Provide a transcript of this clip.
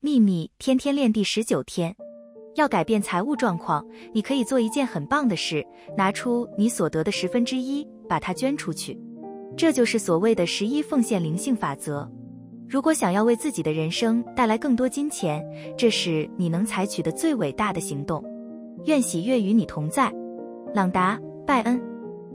秘密天天练第十九天。要改变财务状况你可以做一件很棒的事拿出你所得的十分之一把它捐出去。这就是所谓的十一奉献灵性法则。如果想要为自己的人生带来更多金钱这是你能采取的最伟大的行动。愿喜悦与你同在。朗达拜恩。